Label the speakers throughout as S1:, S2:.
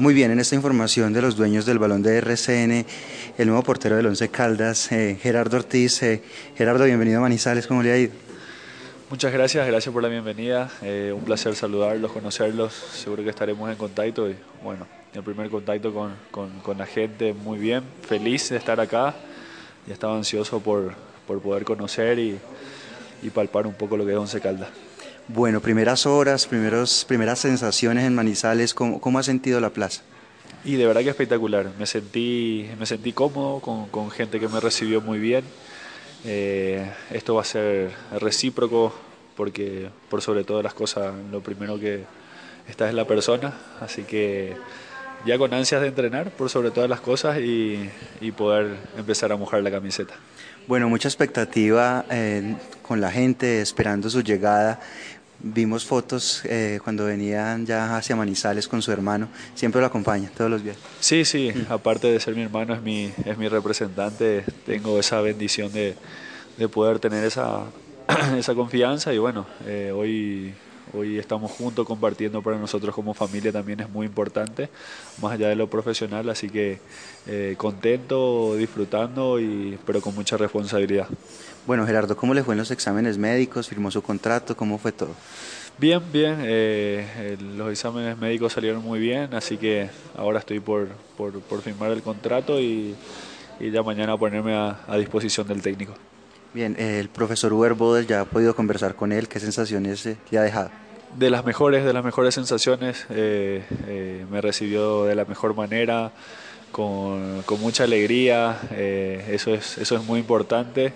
S1: Muy bien, en esta información de los dueños del balón de RCN, el nuevo portero del Once Caldas, eh, Gerardo Ortiz. Eh, Gerardo, bienvenido a Manizales, ¿cómo le ha ido?
S2: Muchas gracias, gracias por la bienvenida. Eh, un placer saludarlos, conocerlos. Seguro que estaremos en contacto y bueno, el primer contacto con, con, la gente, muy bien, feliz de estar acá y estaba ansioso por, por poder conocer y, y palpar un poco lo que es Once Caldas.
S1: Bueno, primeras horas, primeros, primeras sensaciones en Manizales, ¿cómo, ¿cómo ha sentido la plaza?
S2: Y de verdad que espectacular, me sentí, me sentí cómodo con, con gente que me recibió muy bien. Eh, esto va a ser recíproco porque por sobre todas las cosas lo primero que está es la persona, así que ya con ansias de entrenar por sobre todas las cosas y, y poder empezar a mojar la camiseta.
S1: Bueno, mucha expectativa eh, con la gente esperando su llegada. Vimos fotos eh, cuando venían ya hacia Manizales con su hermano. Siempre lo acompaña todos los días.
S2: Sí, sí. Aparte de ser mi hermano, es mi, es mi representante. Tengo esa bendición de, de poder tener esa, esa confianza. Y bueno, eh, hoy, hoy estamos juntos compartiendo para nosotros como familia también es muy importante, más allá de lo profesional. Así que eh, contento, disfrutando, y, pero con mucha responsabilidad.
S1: Bueno, Gerardo, ¿cómo le fue en los exámenes médicos? ¿Firmó su contrato? ¿Cómo fue todo?
S2: Bien, bien. Eh, los exámenes médicos salieron muy bien, así que ahora estoy por, por, por firmar el contrato y, y, ya mañana ponerme a, a disposición del técnico.
S1: Bien, eh, el profesor Uber Bodes ya ha podido conversar con él. ¿Qué sensaciones eh, le ha dejado?
S2: De las mejores, de las mejores sensaciones. Eh, me recibió de la mejor manera, con, con mucha alegría. eso, es, eso es muy importante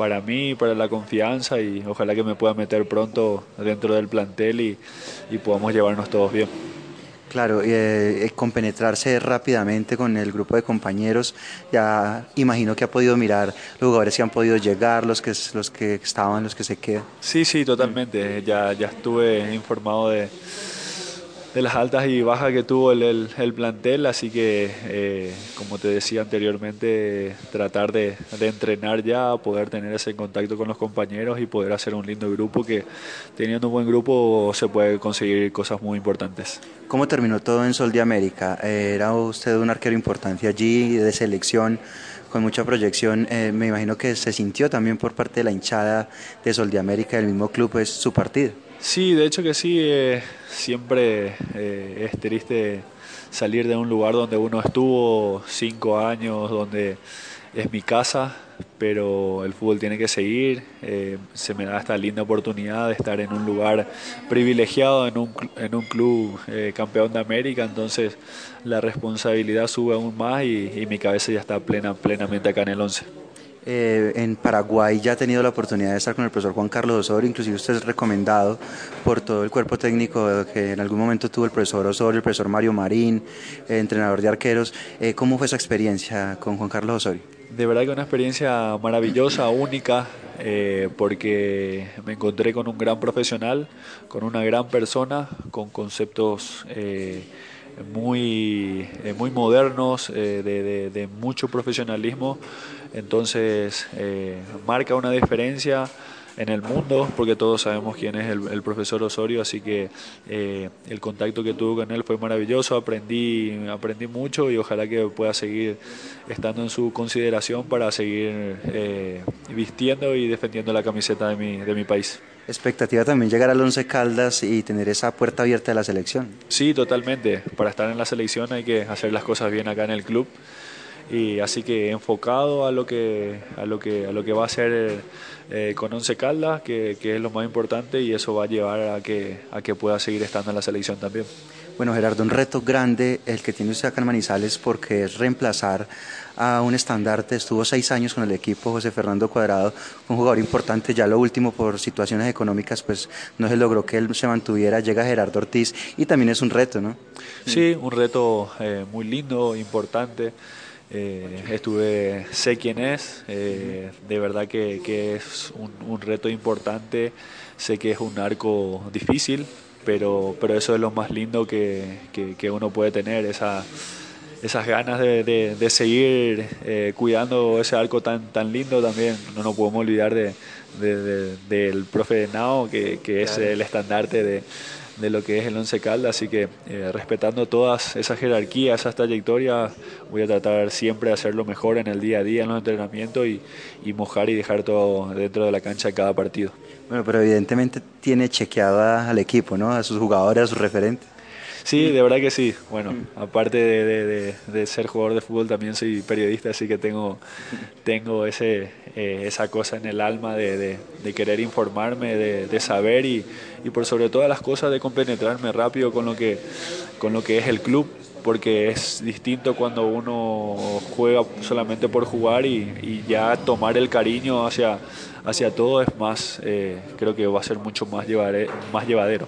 S2: para mí, para la confianza y ojalá que me pueda meter pronto dentro del plantel y, y podamos llevarnos todos bien.
S1: Claro, eh, compenetrarse rápidamente con el grupo de compañeros, ya imagino que ha podido mirar los jugadores que han podido llegar, los que, los que estaban, los que se quedan.
S2: Sí, sí, totalmente, ya, ya estuve informado de de las altas y bajas que tuvo el, el, plantel, así que eh, como te decía anteriormente, tratar de, de, entrenar ya, poder tener ese contacto con los compañeros y poder hacer un lindo grupo que teniendo un buen grupo se puede conseguir cosas muy importantes.
S1: ¿Cómo terminó todo en Sol de América? Era usted un arquero importante allí, de selección, con mucha proyección. Eh, me imagino que se sintió también por parte de la hinchada de Sol de América, del mismo club, es su partido.
S2: Sí, de hecho que sí, eh, siempre eh, es triste salir de un lugar donde uno estuvo cinco años, donde es mi casa, pero el fútbol tiene que seguir. Eh, se me da esta linda oportunidad de estar en un lugar privilegiado, en un, en un club campeón de América, entonces la responsabilidad sube aún más y, y mi cabeza ya está plena, plenamente acá en el 11.
S1: Eh, en Paraguay ya ha tenido la oportunidad de estar con el profesor Juan Carlos Osorio, inclusive usted es recomendado por todo el cuerpo técnico que en algún momento tuvo el profesor Osorio, el profesor Mario Marín, eh, entrenador de arqueros. Eh, ¿Cómo fue esa experiencia con Juan Carlos Osorio?
S2: De verdad que una experiencia maravillosa, única, eh, porque me encontré con un gran profesional, con una gran persona, con conceptos eh, muy, eh, muy modernos, de, de, de, mucho profesionalismo. Entonces, marca una diferencia en el mundo, porque todos sabemos quién es el, el profesor Osorio, así que eh, el contacto que tuve con él fue maravilloso, aprendí, aprendí mucho y ojalá que pueda seguir estando en su consideración para seguir eh, vistiendo y defendiendo la camiseta de mi, de mi país.
S1: Expectativa también llegar al Once Caldas y tener esa puerta abierta de la selección.
S2: Sí, totalmente. Para estar en la selección hay que hacer las cosas bien acá en el club y así que enfocado a lo que a lo que a lo que va a ser eh, con Once Caldas que, que, es lo más importante y eso va a llevar a que a que pueda seguir estando en la selección también
S1: Bueno, Gerardo, un reto grande el que tiene usted acá en Manizales porque es reemplazar a un estandarte, estuvo seis años con el equipo, José Fernando Cuadrado, un jugador importante, ya lo último por situaciones económicas, pues no se logró que él se mantuviera, llega Gerardo Ortiz y también es un reto, ¿no?
S2: Sí, un reto eh, muy lindo, importante. Eh, estuve, sé quién es, eh, de verdad que, es un, reto importante, sé que es un arco difícil, pero, pero eso es lo más lindo que, que uno puede tener, esa esas ganas de, de, seguir eh, cuidando ese arco tan, tan lindo también. No nos podemos olvidar de, del profe de Nao, que, que es el estandarte de, lo que es el Once Caldas, así que eh, respetando todas esas jerarquías, esas trayectorias, voy a tratar siempre de hacerlo mejor en el día a día, en los entrenamientos y, y mojar y dejar todo dentro de la cancha de cada partido.
S1: Bueno, pero evidentemente tiene chequeado al equipo, ¿no? a sus jugadores, a sus referentes.
S2: Sí, de verdad que sí. Bueno, aparte de, ser jugador de fútbol, también soy periodista, así que tengo, tengo ese, eh, esa cosa en el alma de, querer informarme, de, saber y, y, por sobre todas las cosas de compenetrarme rápido con lo que, con lo que es el club porque es distinto cuando uno juega solamente por jugar y, ya tomar el cariño hacia, hacia todo es más, eh, creo que va a ser mucho más, más llevadero.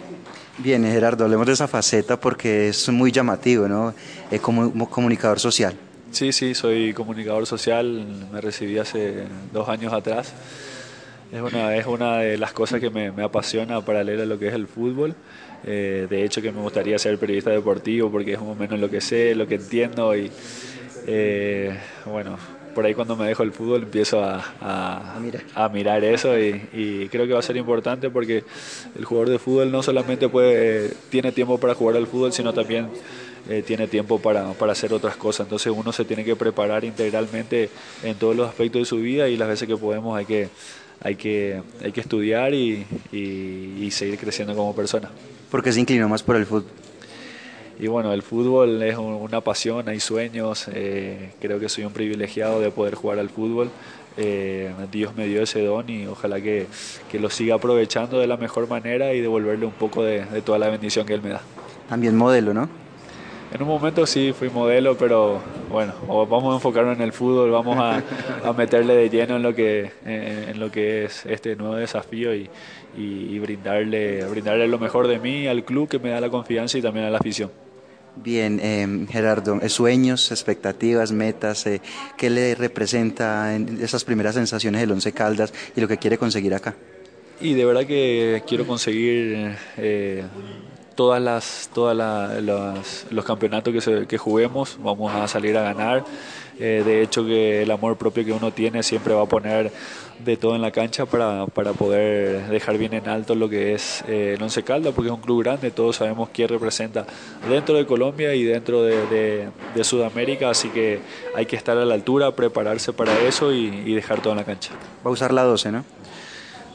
S1: Bien, Gerardo, hablemos de esa faceta porque es muy llamativo, ¿no? Es como comunicador social.
S2: Sí, sí, soy comunicador social, me recibí hace dos años atrás. Es una, es una de las cosas que me, me apasiona paralela a lo que es el fútbol. Eh, de hecho, que me gustaría ser periodista deportivo porque es más o menos lo que sé, lo que entiendo y eh, bueno, por ahí cuando me dejo el fútbol empiezo a, a, mirar. eso y, creo que va a ser importante porque el jugador de fútbol no solamente puede, tiene tiempo para jugar al fútbol, sino también eh, tiene tiempo para, para, hacer otras cosas. Entonces uno se tiene que preparar integralmente en todos los aspectos de su vida y las veces que podemos hay que, hay que, hay que estudiar y, y seguir creciendo como persona.
S1: ¿Por qué se inclinó más por el fútbol?
S2: y bueno, el fútbol es una pasión, hay sueños, eh, creo que soy un privilegiado de poder jugar al fútbol. Eh, Dios me dio ese don y ojalá que, que, lo siga aprovechando de la mejor manera y devolverle un poco de, toda la bendición que Él me da.
S1: También modelo, ¿no?
S2: En un momento sí fui modelo, pero bueno, vamos a enfocarnos en el fútbol, vamos a, a meterle de lleno en lo que, en, lo que es este nuevo desafío y, y, brindarle, brindarle lo mejor de mí al club que me da la confianza y también a la afición.
S1: Bien, eh, Gerardo, eh, sueños, expectativas, metas, eh, ¿qué le representa en esas primeras sensaciones del Once Caldas y lo que quiere conseguir acá?
S2: Y de verdad que quiero conseguir eh, todas las todas los campeonatos que, que juguemos, vamos a salir a ganar. Eh, de hecho que el amor propio que uno tiene siempre va a poner de todo en la cancha para, para poder dejar bien en alto lo que es eh, el Once Caldas, porque es un club grande, todos sabemos quién representa dentro de Colombia y dentro de, de, Sudamérica, así que hay que estar a la altura, prepararse para eso y, dejar todo en la cancha.
S1: Va a usar la 12, ¿no?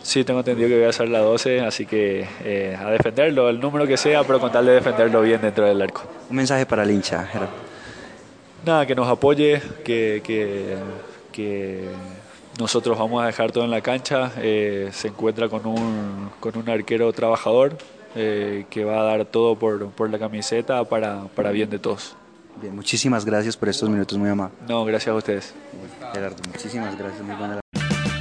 S2: Sí, tengo entendido que voy a usar la 12, así que eh, a defenderlo, el número que sea, pero con tal de defenderlo bien dentro del arco.
S1: Un mensaje para el hincha, Gerardo.
S2: Nada, que nos apoye, que, que, que nosotros vamos a dejar todo en la cancha. Eh, se encuentra con un, con un arquero trabajador eh, que va a dar todo por, por la camiseta para, para, bien de todos.
S1: Bien, muchísimas gracias por estos minutos, muy amables.
S2: No, gracias a ustedes.
S1: Gerardo, muchísimas gracias, muy buena